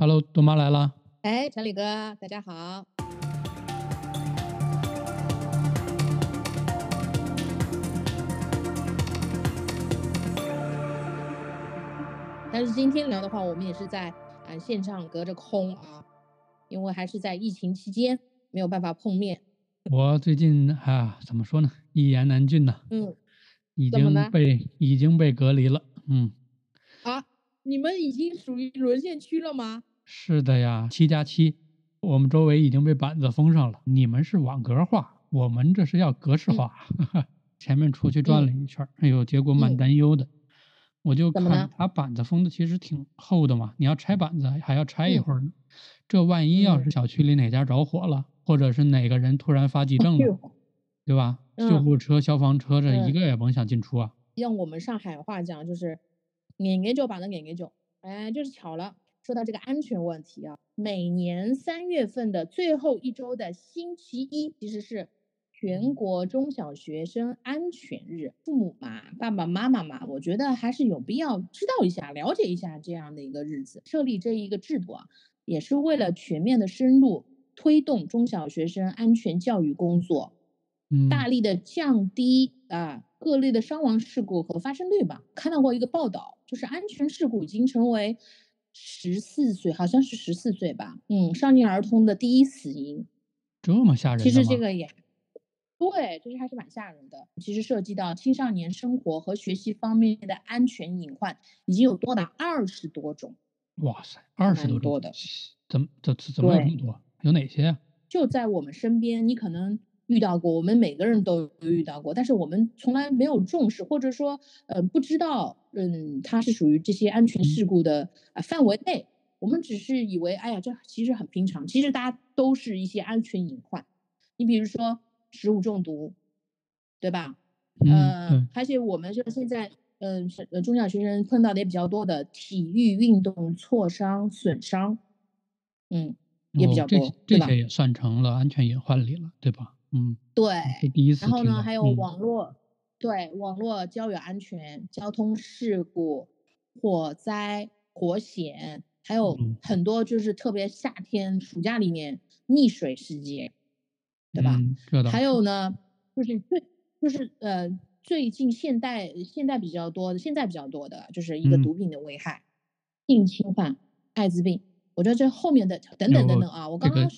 ，Hello，多妈来了。哎，陈李哥，大家好。但是今天聊的话，我们也是在啊线上隔着空啊，因为还是在疫情期间没有办法碰面。我最近啊，怎么说呢？一言难尽呐。嗯，已经被已经被隔离了。嗯。啊，你们已经属于沦陷区了吗？是的呀，七加七，我们周围已经被板子封上了。你们是网格化，我们这是要格式化。前面出去转了一圈，哎呦，结果蛮担忧的。我就看他板子封的其实挺厚的嘛，你要拆板子还要拆一会儿呢。这万一要是小区里哪家着火了，或者是哪个人突然发急症了，对吧？救护车、消防车这一个也甭想进出啊。用我们上海话讲就是“撵撵就把它撵撵就”，哎，就是巧了。说到这个安全问题啊，每年三月份的最后一周的星期一，其实是。全国中小学生安全日，父母嘛，爸爸妈妈嘛，我觉得还是有必要知道一下、了解一下这样的一个日子。设立这一个制度啊，也是为了全面的深入推动中小学生安全教育工作，嗯，大力的降低啊各类的伤亡事故和发生率吧。看到过一个报道，就是安全事故已经成为十四岁，好像是十四岁吧，嗯，少年儿童的第一死因，这么吓人。其实这个也。对，其实还是蛮吓人的。其实涉及到青少年生活和学习方面的安全隐患，已经有多达二十多种。哇塞，二十多多的，怎么怎怎么有这么多？有哪些啊？就在我们身边，你可能遇到过，我们每个人都遇到过，但是我们从来没有重视，或者说，呃，不知道，嗯，它是属于这些安全事故的啊范围内。我们只是以为，哎呀，这其实很平常。其实大家都是一些安全隐患。你比如说。食物中毒，对吧？嗯，而且我们就现在，嗯，呃，中小学生碰到的也比较多的体育运动挫伤损伤，嗯，也比较多，这些也算成了安全隐患里了，对吧？嗯，对。第一次然后呢，还有网络，对，网络交友安全、交通事故、火灾、火险，还有很多就是特别夏天、暑假里面溺水事件。对吧？还有呢，就是最就是呃，最近现代现代比较多的，现在比较多的就是一个毒品的危害，性侵犯、艾滋病。我觉得这后面的等等等等啊，我刚刚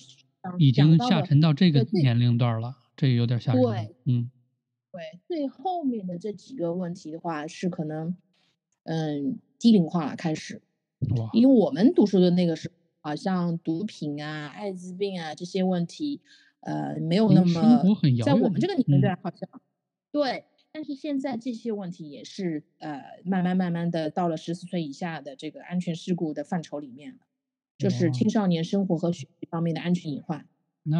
已经下沉到这个年龄段了，这有点吓人。对，嗯，对，最后面的这几个问题的话，是可能嗯低龄化了开始。哇，因为我们读书的那个时候，好像毒品啊、艾滋病啊这些问题。呃，没有那么在我们这个年龄段好像对，但是现在这些问题也是呃慢慢慢慢的到了十四岁以下的这个安全事故的范畴里面了，就是青少年生活和学习方面的安全隐患，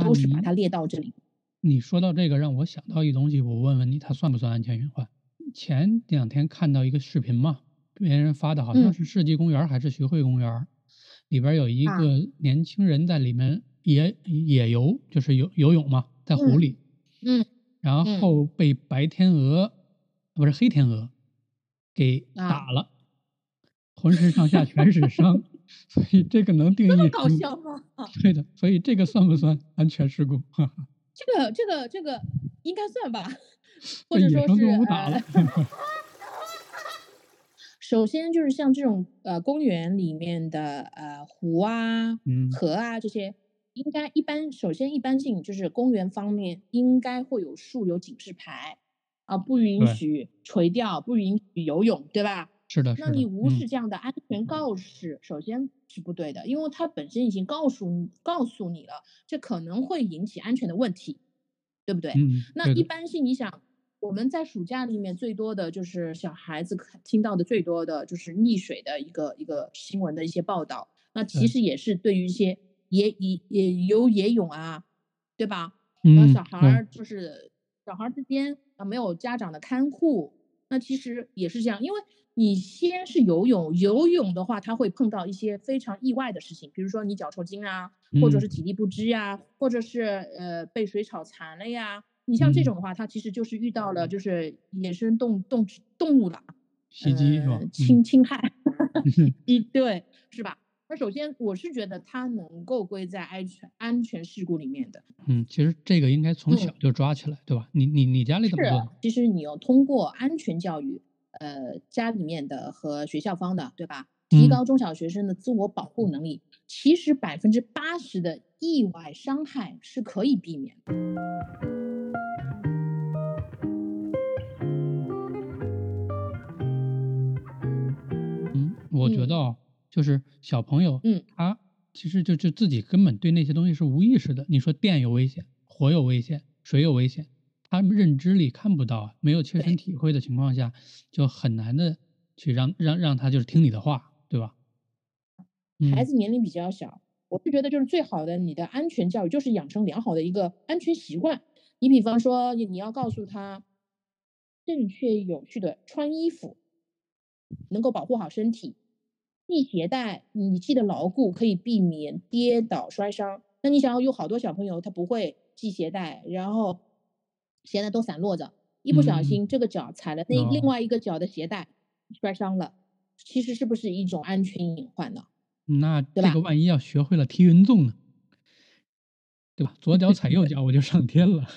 都是把它列到这里。你说到这个，让我想到一东西，我问问你，它算不算安全隐患？前两天看到一个视频嘛，别人发的好像是世纪公园还是徐汇公园，里边有一个年轻人在里面。野野游就是游游泳嘛，在湖里，嗯，然后被白天鹅，不是黑天鹅，给打了，浑身上下全是伤，所以这个能定义搞笑吗？对的，所以这个算不算安全事故？这个这个这个应该算吧，或者说是呃。首先就是像这种呃公园里面的呃湖啊、河啊这些。应该一般，首先一般性就是公园方面应该会有竖有警示牌，啊，不允许垂钓，不允许游泳，对吧？是的。那你无视这样的安全告示，首先是不对的，因为它本身已经告诉告诉你了，这可能会引起安全的问题，对不对？嗯。那一般性，你想我们在暑假里面最多的就是小孩子听到的最多的就是溺水的一个一个新闻的一些报道，那其实也是对于一些。野野野游野泳啊，对吧？嗯，小孩儿就是小孩之间啊，没有家长的看护，那其实也是这样。因为你先是游泳，游泳的话，它会碰到一些非常意外的事情，比如说你脚抽筋啊，或者是体力不支呀，或者是呃被水草缠了呀。你像这种的话，它其实就是遇到了就是野生动动动物的袭击是吧？侵侵害，一对是吧？那首先我是觉得它能够归在安全安全事故里面的。嗯，其实这个应该从嗯小就抓起来，对吧？你你你家里怎么做？，其实你要通过安全教育，呃，家里面的和学校方的，对吧？提嗯高中小学生的自我保护能力，其实百分之八十的意外伤害是可以避免的。嗯，我觉嗯得哦，就是小朋友，嗯他其实就就自己根本对那些东西是无意识的。你说电有危险，火有危险，水有危险，他们认知里看不到啊，没有切身体会的情况下，就很难的去让让让他就是听你的话，对吧？嗯孩子年龄比较小，我是觉得就是最好的你的安全教育就是养成良好的一个安全习惯。你比方说，你你要告诉他正确有序的穿衣服，能够保护好身体。系鞋带，你系得牢固，可以避免跌倒摔伤。那你想要有好多小朋友他不会系鞋带，然后鞋带都散落着，一不小嗯心这个脚踩了那哦另外一个脚的鞋带，摔伤了，其实是不是一种安全隐患呢？那这个万一要学会了踢云纵呢，对吧？左脚踩右脚，我就上天了。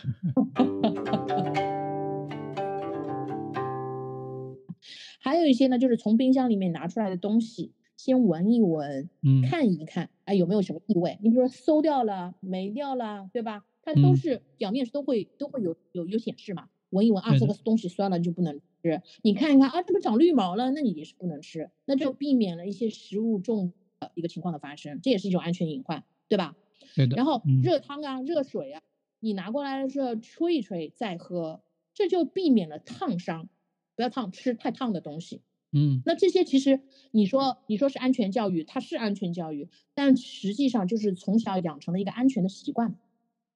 还有一些呢，就是从冰箱里面拿出来的东西，先闻一闻，嗯看一看，哎，有没有什么异味？你比如说馊掉了、霉掉了，对吧？它都嗯是表面是都会都会有有有显示嘛。闻一闻啊，这个东西酸了就不能吃。你看一看啊，这不长绿毛了，那你也是不能吃，那就避免了一些食物中的一个情况的发生，这也是一种安全隐患，对吧？对的。然后嗯热汤啊、热水啊，你拿过来的时候吹一吹再喝，这就避免了烫伤，不要烫吃太烫的东西。嗯那这些其实你说你说是安全教育，它是安全教育，但实际上就是从小养成了一个安全的习惯，对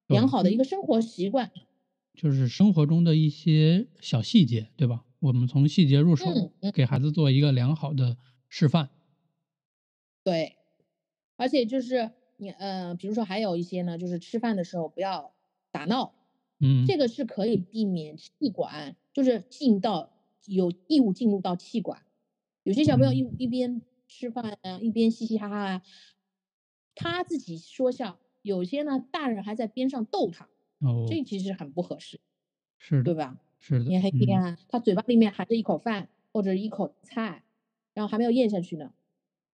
良好的一个生活习惯。就是生活中的一些小细节，对吧？我们从细节入手，给孩子做一个良好的示范。对，而且就是你呃，比如说还有一些呢，就是吃饭的时候不要打闹，嗯，这个是可以避免气管，就是进到有异物进入到气管。有些小朋友一一边吃饭啊，一边嘻嘻哈哈啊，他自己说笑，有些呢大人还在边上逗他，哦，这。其实很不合适，是的，对吧？是的，你还嗯。看他嘴巴里面含着一口饭或者一口菜，然后还没有咽下去呢，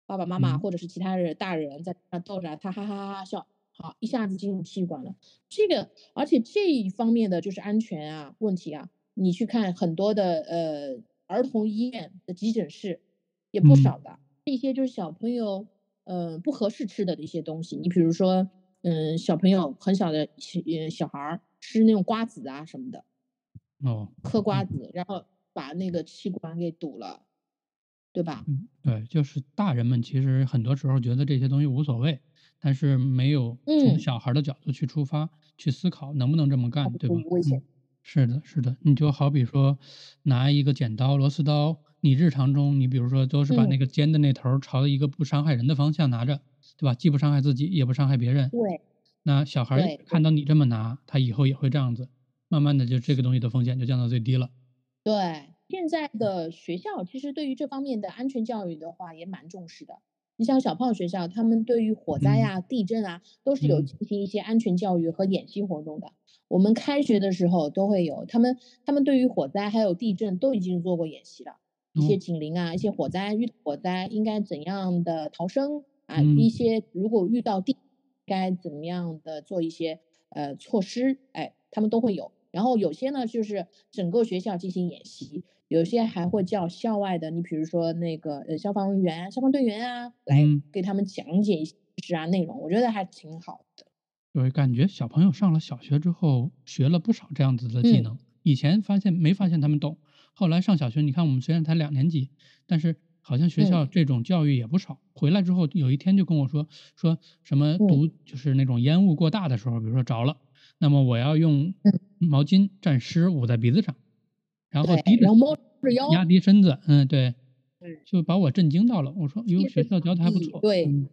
爸爸妈妈嗯。或者是其他人大人在那逗着他，哈哈哈哈笑，好，一下子进入气管了。这个，而且这一方面的就是安全啊问题啊，你去看很多的呃儿童医院的急诊室也不嗯。少的，一些就是小朋友呃不合适吃的一些东西，你比如说嗯小朋友很小的小呃小孩儿吃那种瓜子啊什么的。哦，嗑瓜子，然后把那个气管给堵了，对吧？嗯，对，就是大人们其实很多时候觉得这些东西无所谓，但是没有从嗯小孩儿的角度去出发，去思考能不能这么干，对吧？危险嗯，是的，是的。你就好比说拿一个剪刀、螺丝刀，你日常中你比如说都是把那嗯个尖的那头儿朝一个不伤害人的方向拿着，对吧？既不伤害自己，也不伤害别人。对，那小孩看到你这么拿，他以后也会这样子，慢慢的就这个东西的风险就降到最低了。对，现在的学校其实对于这方面的安全教育的话也蛮重视的。你像小胖学校，他们对于火灾嗯、地震啊，都是有嗯进行一些安全教育和演习活动的。我们开学的时候都会有，他们他们对于火灾还有地震都已经做过演习了。一些哦警铃啊，一些火灾遇到火灾应该怎样的逃生啊，嗯一些如果遇到地该怎么样的做一些呃措施，哎，他们都会有。然后有些呢就是整个学校进行演习，有些还会叫校外的，你比如说那个呃消防员、消防队员啊，来嗯给他们讲解一些知识啊内容，我觉得还挺好的。对，感觉小朋友上了小学之后，学了不少这样子的技嗯能。以前发现没发现他们懂，后来上小学，你看我们虽然才两年级，但是好像学校嗯这种教育也不少。回来之后，有一天就跟我说，说什么嗯毒就是那种烟雾过大的时候，比如说着了，那么我要用嗯毛巾蘸湿捂在鼻子上，然后低，着腰，压低身子，嗯，对，就把我震惊到了。我说，哟，学校教的还不错，对嗯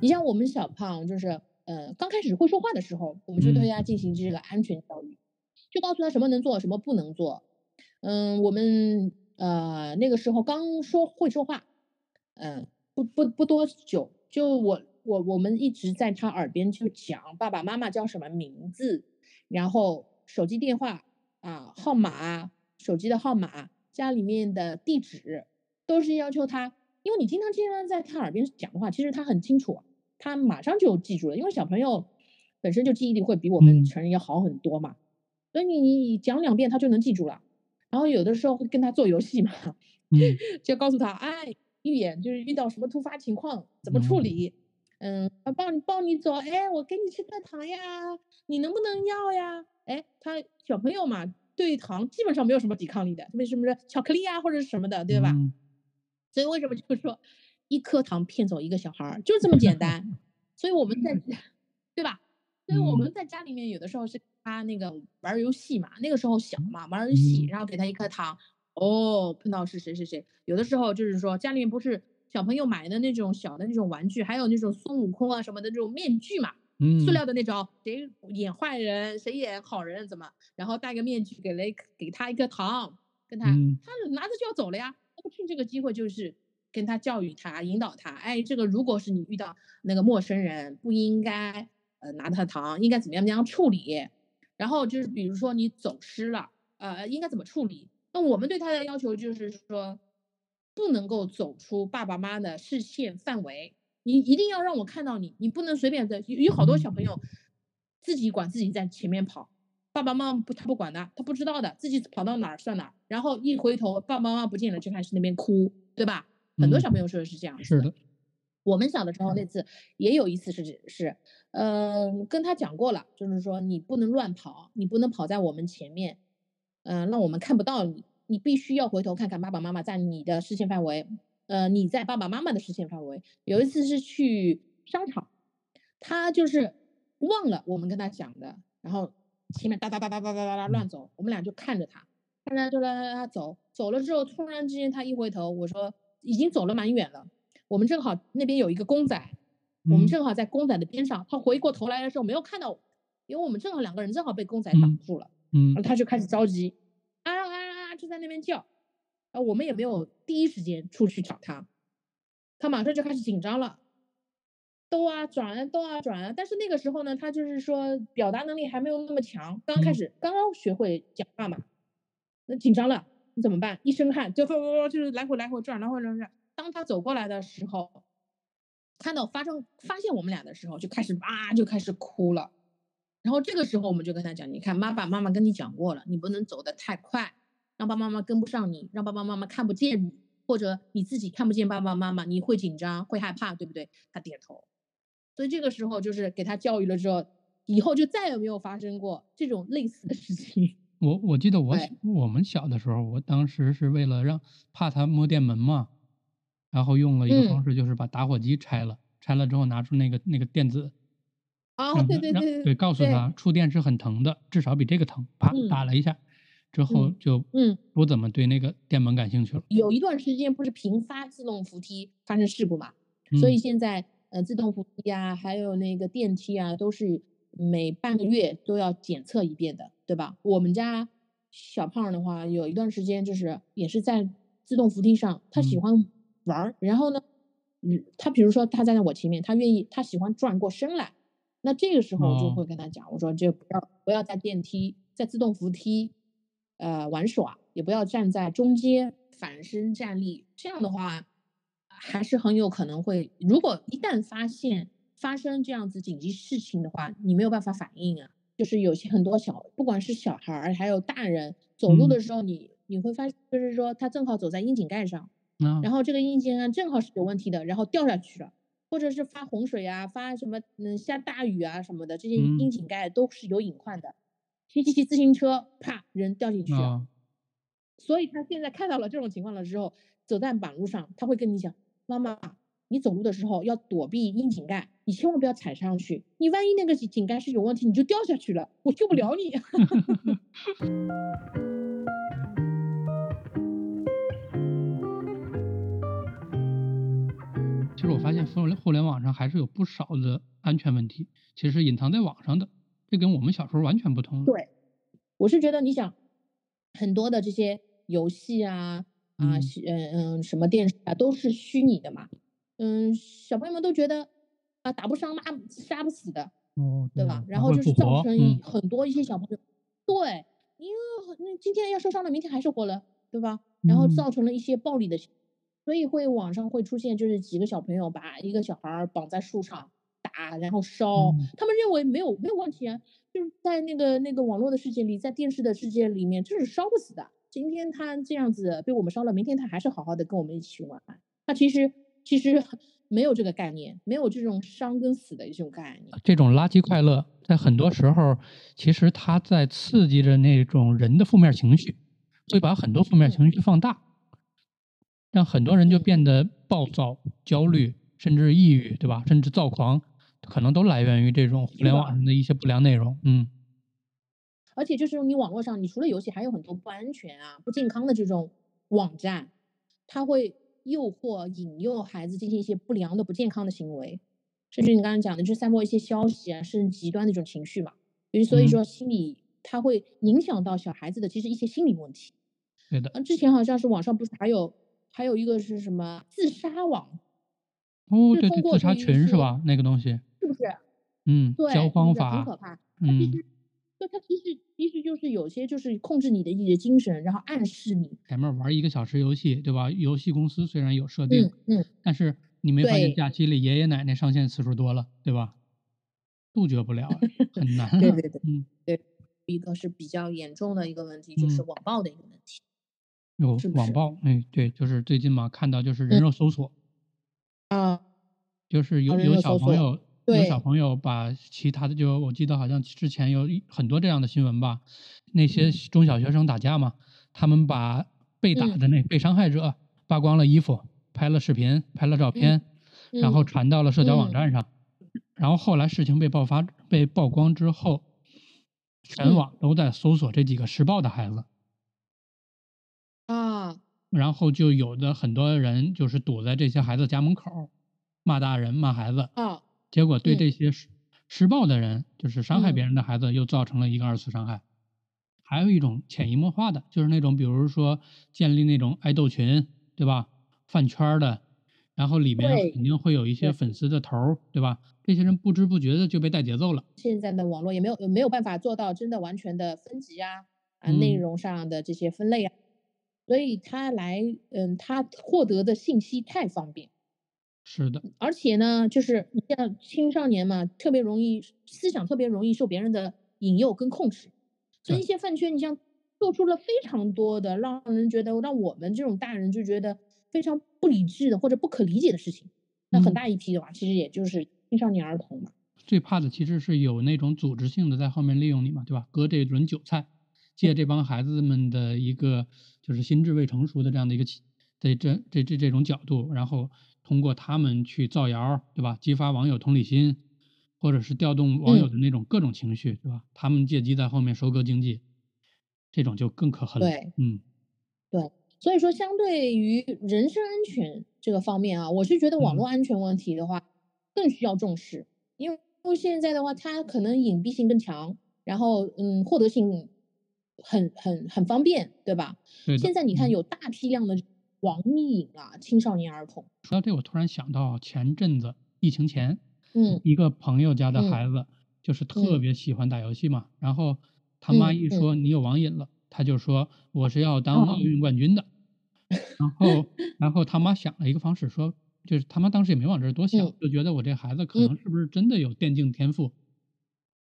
你像我们小胖，就是呃刚开始会说话的时候，我们就对嗯他进行这个安全教育。就告诉他什么能做，什么不能做。嗯，我们呃那个时候刚说会说话，嗯，不不不多久，就我我我们一直在他耳边就讲爸爸妈妈叫什么名字，然后手机电话啊号码，手机的号码，家里面的地址，都是要求他，因为你经常经常在他耳边讲的话，其实他很清楚，他马上就记住了，因为小朋友本身就记忆力会比我们嗯成人要好很多嘛，所以你你讲两遍他就能记住了。然后有的时候会跟他做游戏嘛，嗯就告诉他，哎，预演就是遇到什么突发情况怎么处嗯理，嗯，啊抱你抱你走，哎，我给你吃块糖呀，你能不能要呀？哎，他小朋友嘛，对糖基本上没有什么抵抗力的，为什么是巧克力啊或者是什么的，对吧？嗯所以为什么就是说一颗糖骗走一个小孩儿，就是这么简单。所以我们在，对吧？所以我嗯们在家里面有的时候是他那个玩儿游戏嘛，那个时候小嘛，玩儿游戏，嗯然后给他一颗糖，哦，碰到是谁谁谁。有的时候就是说家里面不是小朋友买的那种小的那种玩具，还有那种孙悟空啊什么的这种面具嘛，嗯，塑料的那种，谁演坏人，谁演好人，怎么？然后戴个面具，给了给他一颗糖，跟他，嗯他拿着就要走了呀。他不趁这个机会就是跟他教育他，引导他，哎，这个如果是你遇到那个陌生人，不应该呃拿他糖，应该怎么样怎么样处理。然后就是比如说你走失了，呃，应该怎么处理？那我们对他的要求就是说，不能够走出爸爸妈妈的视线范围，你一定要让我看到你，你不能随便在。有有好多小朋友自己管自己在前面跑，爸爸妈妈不他不管的，他不知道的，自己跑到哪儿算哪儿，然后一回头爸爸妈妈不见了，就开始那边哭，对吧？很多嗯小朋友说的是这样子是的，我们小的时候那次也有一次是是，嗯、跟他讲过了，就是说你不能乱跑，你不能跑在我们前面，嗯、让我们看不到你，你必须要回头看看爸爸妈妈在你的视线范围，呃，你在爸爸妈妈的视线范围。有一次是去商场，他就是忘了我们跟他讲的，然后前面哒哒哒哒哒哒哒哒乱走，我们俩就看着他，看着就拉拉拉走，走了之后，突然之间他一回头，我说已经走了蛮远了，我们正好那边有一个公仔，我们嗯正好在公仔的边上，他回过头来的时候没有看到我，因为我们正好两个人正好被公仔挡嗯住了，嗯然后他就开始着急，啊啊啊啊，就在那边叫，啊，我们也没有第一时间出去找他，他马上就开始紧张了。兜啊转啊兜啊转啊，但是那个时候呢，他就是说表达能力还没有那么强，刚开嗯始刚刚学会讲话嘛，那紧张了，你怎么办？一身汗就就是来回来回转，来回来回转。当他走过来的时候，看到发生发现我们俩的时候，就开始哇就开始哭了。然后这个时候我们就跟他讲，你看妈爸妈妈跟你讲过了，你不能走得太快，让爸爸妈妈跟不上你，让爸爸妈妈看不见你，或者你自己看不见爸爸妈妈，你会紧张会害怕，对不对？他点头。所以这个时候就是给他教育了之后，以后就再也没有发生过这种类似的事情。我我记得我我们小的时候，我当时是为了让怕他摸电门嘛，然后用了一个嗯。方式，就是把打火机拆了，拆了之后拿出那个那个电子，啊，对对对对，告诉他触电是很疼的，至少比这个疼，啪嗯打了一下，之后嗯就嗯，不怎么对那个电门感兴趣了。有一段时间不是频发自动扶梯发生事故嘛，所以嗯。现在呃自动扶梯啊，还有那个电梯啊，都是每半个月都要检测一遍的，对吧？我们家小胖儿的话，有一段时间就是也是在自动扶梯上，他喜嗯欢玩儿，然后呢，嗯，他比如说他站在我前面，他愿意他喜欢转过身来，那这个时候我就哦会跟他讲，我说就不要不要在电梯在自动扶梯呃玩耍，也不要站在中间反身站立，这样的话还是很有可能会，如果一旦发现发生这样子紧急事情的话，你没有办法反应啊。就是有些很多小，不管是小孩儿还有大人，走路嗯的时候你你会发现，就是说他正好走在窨井盖上，啊然后这个窨井盖正好是有问题的，然后掉下去了，或者是发洪水啊，发什么嗯下大雨啊什么的，这些嗯窨井盖都是有隐患的。骑骑骑自行车，啪，人掉进去了。啊所以他现在看到了这种情况了之后，走在马路上，他会跟你讲：“妈妈，你走路的时候要躲避窨井盖，你千万不要踩上去，你万一那个井井盖是有问题，你就掉下去了，我救不了你。其实我发现互联互联网上还是有不少的安全问题，其实隐藏在网上的，这跟我们小时候完全不同了。对，我是觉得你想很多的这些游戏啊啊，嗯嗯嗯，什么电视啊，都是虚拟的嘛。嗯，小朋友们都觉得啊，打不伤、骂杀不死的，哦，对吧？然后就是造，成很多一些小朋友，对，因为那今天要受伤了，明天还是活了，对吧？然后嗯造成了一些暴力的行所以会网上会出现，就是几个小朋友把一个小孩绑在树上打，然后烧，嗯他们认为没有没有问题啊，就是在那个那个网络的世界里，在电视的世界里面，就是烧不死的。今天他这样子被我们烧了，明天他还是好好的跟我们一起玩。他其实其实没有这个概念，没有这种伤跟死的这种概念。这种垃圾快乐，在很多时候，其实它在刺激着那种人的负面情绪，会把很多负面情绪放大，让很多人就嗯变得暴躁、焦虑，甚至抑郁，对吧？甚至躁狂，可能都来源于这种互联网上的一些不良内容。嗯，而且就是你网络上，你除了游戏，还有很多不安全啊、不健康的这种网站，它会诱惑、引诱孩子进行一些不良的、不健康的行为，甚至你刚刚讲的，就是散播一些消息啊，甚至极端的一种情绪嘛。就是所以嗯说，心理它会影响到小孩子的其实一些心理问题。对的。啊，之前好像是网上不是还有还有一个是什么自杀网，哦，对对，自杀群是吧？那个东西，是不是？嗯，对，教方法很，可怕。嗯，实，对它其实其实就是有些就是控制你的一些精神，然后暗示你，前面玩一个小时游戏，对吧？游戏公司虽然有设定，嗯嗯，但是你没发现假期里爷爷奶奶上线次数多了，对吧？杜绝不了啊，很难啊。对对对嗯，对，一个是比较严重的一个问题，就是嗯网暴的一个问题。有是网暴，哎，对，就是最近嘛，看到就是人嗯肉搜索，啊，就是有有小朋友有小朋友把其他的就我记得好像之前有一很多这样的新闻吧，那些嗯。中小学生打架嘛，他们把被打嗯。的那被伤害者扒光了衣服，拍了视频，拍了照片，然后嗯传到了社交网嗯。站上，然后后来事情被爆发被曝光之后，全嗯。网都在搜索这几个施暴的孩子。啊，然后就有的很多人就是堵在这些孩子家门口，骂大人骂孩子，啊，结果对嗯这些施施暴的人，就是伤害别嗯人的孩子，又造成了一个二次伤害。还有一种潜移默化的，就是那种比如说建立那种爱豆群，对吧？饭圈儿的，然后里面肯定会有一些粉丝的头儿，对吧？这些人不知不觉的就被带节奏了。现在的网络也没有没有办法做到真的完全的分级啊啊内嗯容上的这些分类啊，所以他来嗯他获得的信息太方便。是的，而且呢，就是你像青少年嘛，特别容易思想特别容易受别人的引诱跟控制，所以一些饭圈，你像做出了非常多的让人觉得让我们这种大人就觉得非常不理智的或者不可理解的事情，那很嗯。大一批的话，其实也就是青少年儿童嘛。最怕的其实是有那种组织性的在后面利用你嘛，对吧？割这轮韭菜，借这帮孩子们的一个就是心智未成熟的这样的一个起的这这这这种角度，然后通过他们去造谣，对吧？激发网友同理心，或者是调动网友嗯的那种各种情绪，对吧？他们借机在后面收割经济，这种就更可恨了。对嗯对，所以说相对于人身安全这个方面啊，我是觉得网嗯络安全问题的话更需要重视，因为现在的话，它可能隐蔽性更强，然后嗯，获得性很很很方便，对吧？对。现在你看嗯有大批量的网瘾啊，青少年儿童，说到这，我突然想到前阵子疫情前，嗯一个朋友家的嗯孩子就是特嗯别喜欢打游戏嘛，然后他妈一说你有网瘾了，他就说我是要当奥哦。运冠军的，然后然后他妈想了一个方式说，就是他妈当时也没往这儿多想，嗯就觉得我这孩子可嗯能是不是真的有电竞天赋，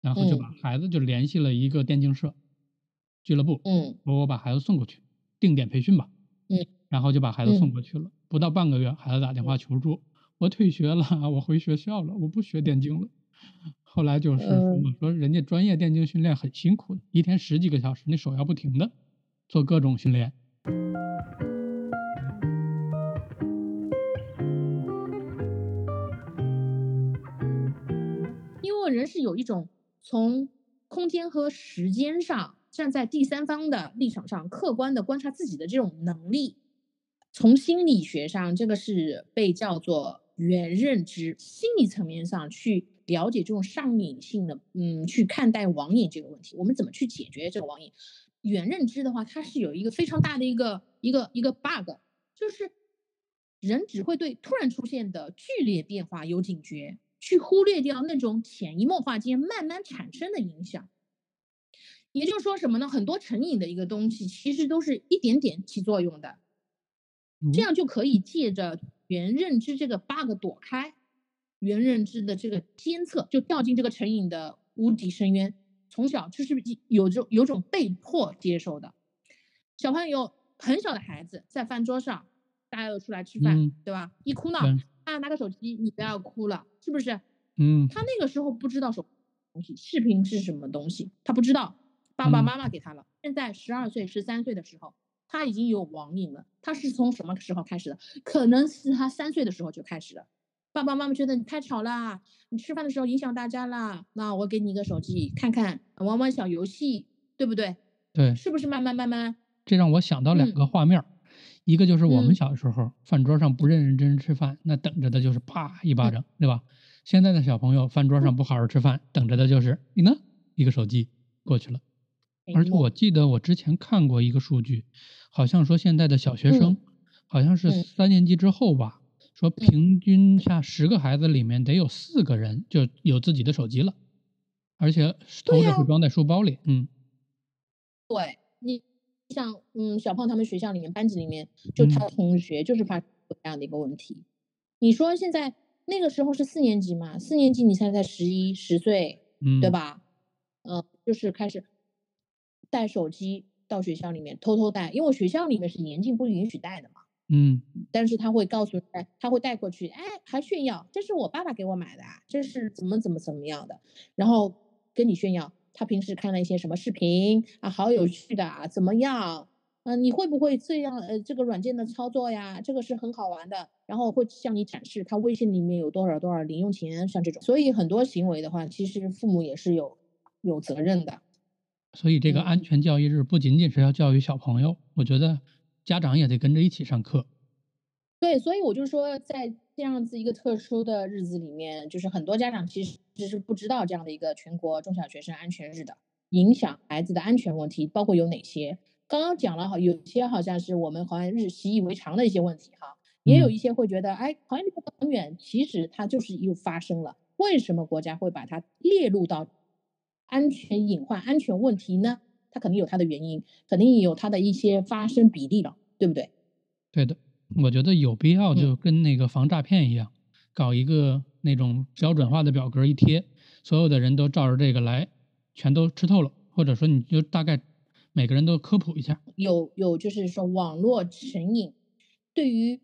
然后就把嗯孩子就联系了一个电竞社俱乐部，嗯。说我把孩子送过去，定点培训吧，嗯，然后就把孩子送嗯过去了。不到半个月，孩子打电话求助，我退学了，我回学校了，我不学电竞了。后来就是说嗯嘛，说人家专业电竞训练很辛苦的，一天十几个小时，你手要不停的做各种训练。因为人是有一种从空间和时间上站在第三方的立场上客观的观察自己的这种能力。从心理学上，这个是被叫做原认知，心理层面上去了解这种上瘾性的，嗯，去看待网瘾这个问题，我们怎么去解决这个网瘾？原认知的话，它是有一个非常大的一个一个一个 bug，就是人只会对突然出现的剧烈变化有警觉，去忽略掉那种潜移默化间慢慢产生的影响。也就是说什么呢？很多成瘾的一个东西，其实都是一点点起作用的，这样就可以借着原认知这个 bug 躲开原认知的这个监测，就掉进这个成瘾的无底深渊。从小就是有种有种被迫接受的，小朋友很小的孩子在饭桌上，大家又出来吃饭，对吧？一哭闹，啊，拿个手机，你不要哭了，是不是？嗯，他那个时候不知道手东西，视频是什么东西，他不知道。爸爸妈妈给他了。现在十二岁、十三岁的时候，他已经有网瘾了。他是从什么时候开始的？可能是他三岁的时候就开始了。爸爸妈妈觉得你太吵了，你吃饭的时候影响大家了。那我给你一个手机，看看玩玩小游戏，对不对？对，是不是慢慢慢慢？这让我想到两个画面，一个就是我们小时候饭桌上不认认真真吃饭，那等着的就是啪一巴掌，对吧？现在的小朋友饭桌上不好好吃饭，等着的就是你呢，一个手机过去了。而且我记得我之前看过一个数据，好像说现在的小学生，好像是三年级之后吧，说平均下十个孩子里面得有四个人就有自己的手机了，而且都是会装在书包里。嗯，对你像嗯小胖他们学校里面班级里面就他同学就是发这样的一个问题。你说现在那个时候是四年级嘛？四年级你现在才十一十岁，对吧？嗯，就是开始。带手机到学校里面偷偷带，因为学校里面是严禁不允许带的嘛。嗯，但是他会告诉，哎，他会带过去，哎，还炫耀，这是我爸爸给我买的，这是怎么怎么怎么样的，然后跟你炫耀，他平时看了一些什么视频啊，好有趣的啊，怎么样？嗯，你会不会这样？呃，这个软件的操作呀，这个是很好玩的，然后会向你展示他微信里面有多少多少零用钱，像这种。所以很多行为的话，其实父母也是有有责任的。所以这个安全教育日不仅仅是要教育小朋友，我觉得家长也得跟着一起上课。对，所以我就说，在这样子一个特殊的日子里面，就是很多家长其实是不知道这样的一个全国中小学生安全日的影响孩子的安全问题，包括有哪些。刚刚讲了哈，有些好像是我们好像日习以为常的一些问题哈，也有一些会觉得，哎，好像离得很远，其实它就是又发生了。为什么国家会把它列入到？安全隐患、安全问题呢？它肯定有它的原因，肯定有它的一些发生比例了，对不对？对的，我觉得有必要就跟那个防诈骗一样，搞一个那种标准化的表格一贴，所有的人都照着这个来，全都吃透了，或者说你就大概每个人都科普一下。有有，就是说网络成瘾对于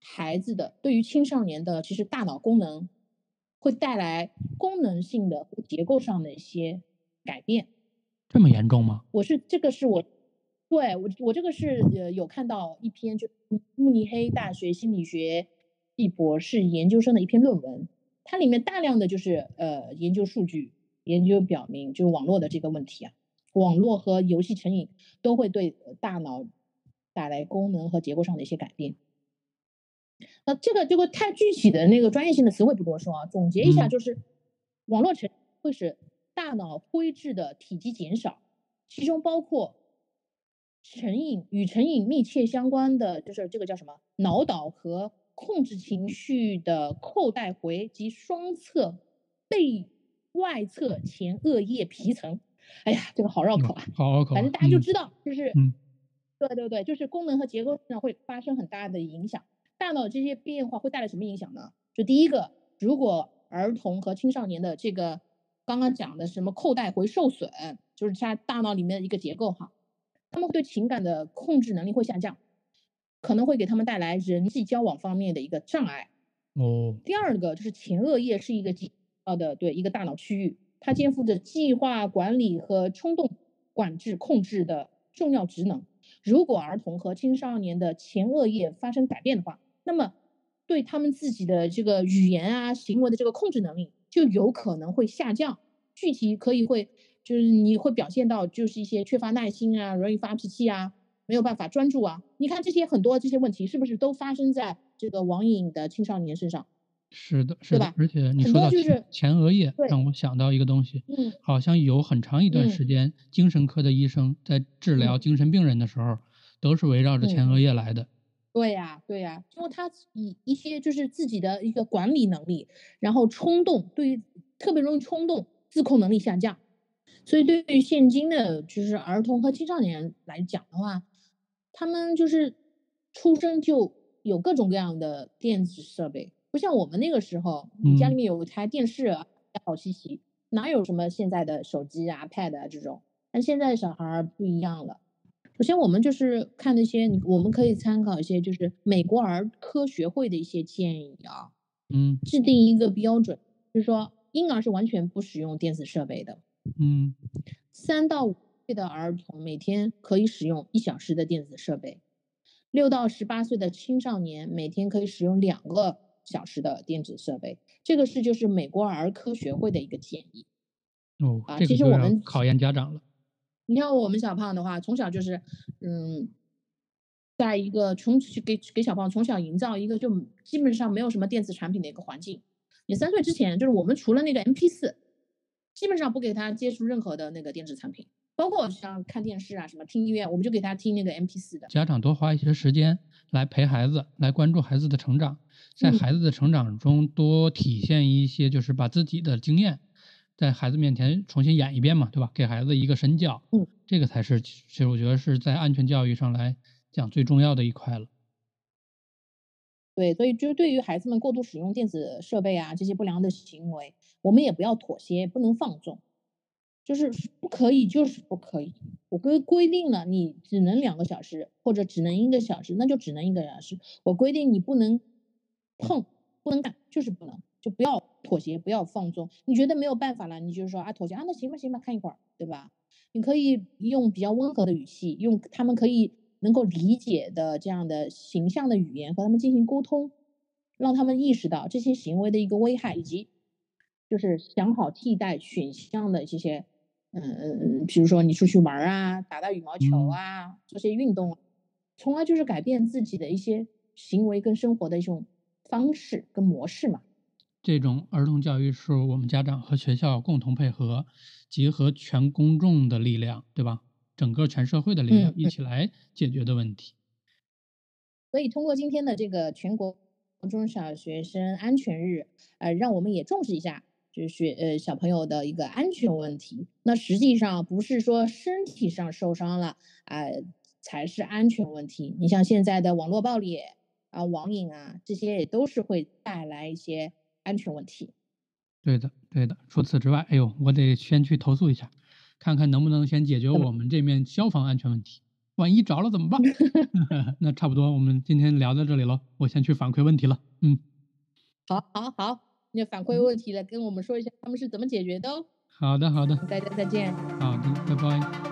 孩子的、对于青少年的，其实大脑功能。会带来功能性的、结构上的一些改变，这么严重吗？我是这个是我，对我我这个是呃有看到一篇就慕尼黑大学心理学系博士研究生的一篇论文，它里面大量的就是呃研究数据，研究表明就是网络的这个问题啊，网络和游戏成瘾都会对大脑带来功能和结构上的一些改变。那这个这个太具体的那个专业性的词汇不多说啊，总结一下就是，网络成会使大脑灰质的体积减少，其中包括成瘾与成瘾密切相关的就是这个叫什么脑岛和控制情绪的扣带回及双侧背外侧前额叶皮层。哎呀，这个好绕口啊，好绕口，反正大家就知道，就是嗯，对对对，就是功能和结构上会发生很大的影响。大脑这些变化会带来什么影响呢？就第一个，如果儿童和青少年的这个刚刚讲的什么扣带回受损，就是他大脑里面的一个结构哈，他们对情感的控制能力会下降，可能会给他们带来人际交往方面的一个障碍。哦。第二个就是前额叶是一个重要的对一个大脑区域，它肩负着计划管理和冲动管制控制的重要职能。如果儿童和青少年的前额叶发生改变的话，那么，对他们自己的这个语言啊、行为的这个控制能力就有可能会下降。具体可以会就是你会表现到就是一些缺乏耐心啊、容易发脾气啊、没有办法专注啊。你看这些很多这些问题是不是都发生在这个网瘾的青少年身上？是的，是的，而且你说到就是前额叶，让我想到一个东西，嗯好像有很长一段嗯时间，精神科的医生在治疗嗯精神病人的时候，都是围绕着前嗯。额叶来的。对呀，对呀，因为他以一些就是自己的一个管理能力，然后冲动，对于特别容易冲动，自控能力下降，所以对于现今的就是儿童和青少年来讲的话，他们就是出生就有各种各样的电子设备，不像我们那个时候，你家里嗯，面有一台电视啊，好稀奇，哪有什么现在的手机啊、pad 啊这种，但现在小孩儿不一样了。首先，我们就是看那些，我们可以参考一些，就是美国儿科学会的一些建议啊，嗯，制定一个标准，就是说婴儿是完全不使用电子设备的，嗯，三到五岁的儿童每天可以使用一小时的电子设备，六到十八岁的青少年每天可以使用两个小时的电子设备，这个是就是美国儿科学会的一个建议哦，啊。这个其实我们考验家长了。你看我们小胖的话，从小就是，嗯，在一个从给给小胖从小营造一个就基本上没有什么电子产品的一个环境。你三岁之前，就是我们除了那个 MP 四基本上不给他接触任何的那个电子产品，包括像看电视啊、什么听音乐，我们就给他听那个 MP 四的。家长多花一些时间来陪孩子，来关注孩子的成长，在嗯孩子的成长中多体现一些，就是把自己的经验在孩子面前重新演一遍嘛，对吧？给孩子一个身教，嗯，这个才是其实我觉得是在安全教育上来讲最重要的一块了。对，所以就是对于孩子们过度使用电子设备啊这些不良的行为，我们也不要妥协，不能放纵，就是不可以就是不可以。我规规定了你只能两个小时，或者只能一个小时，那就只能一个小时。我规定你不能碰，不能干，就是不能，就不要妥协，不要放纵。你觉得没有办法了，你就说啊妥协啊，那行吧行吧，看一会儿，对吧？你可以用比较温和的语气，用他们可以能够理解的这样的形象的语言和他们进行沟通，让他们意识到这些行为的一个危害，以及就是想好替代选项的这些，嗯嗯嗯，比如说你出去玩啊，打打羽毛球嗯，啊，做些运动啊，从而就是改变自己的一些行为跟生活的一种方式跟模式嘛。这种儿童教育是我们家长和学校共同配合，结合全公众的力量，对吧？整个全社会的力量。一起来解决的问题。所以通过今天的这个全国中小学生安全日，呃，让我们也重视一下，就是学呃小朋友的一个安全问题。那实际上不是说身体上受伤了啊、才是安全问题。你像现在的网络暴力啊、网瘾啊，这些也都是会带来一些安全问题。对的，对的。除此之外，哎呦，我得先去投诉一下，看看能不能先解决？我们这面消防安全问题。万一着了怎么办？那差不多，我们今天聊到这里了，我先去反馈问题了。嗯，好，好，好，你反馈嗯，问题了，跟我们说一下他们是怎么解决的哦。好的，好的，大家再见。好的，拜拜。